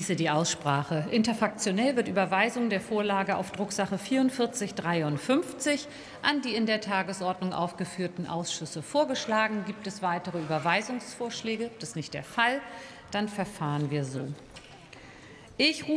schließe die Aussprache. Interfraktionell wird Überweisung der Vorlage auf Drucksache 4453 an die in der Tagesordnung aufgeführten Ausschüsse vorgeschlagen. Gibt es weitere Überweisungsvorschläge? Das ist nicht der Fall. Dann verfahren wir so. Ich rufe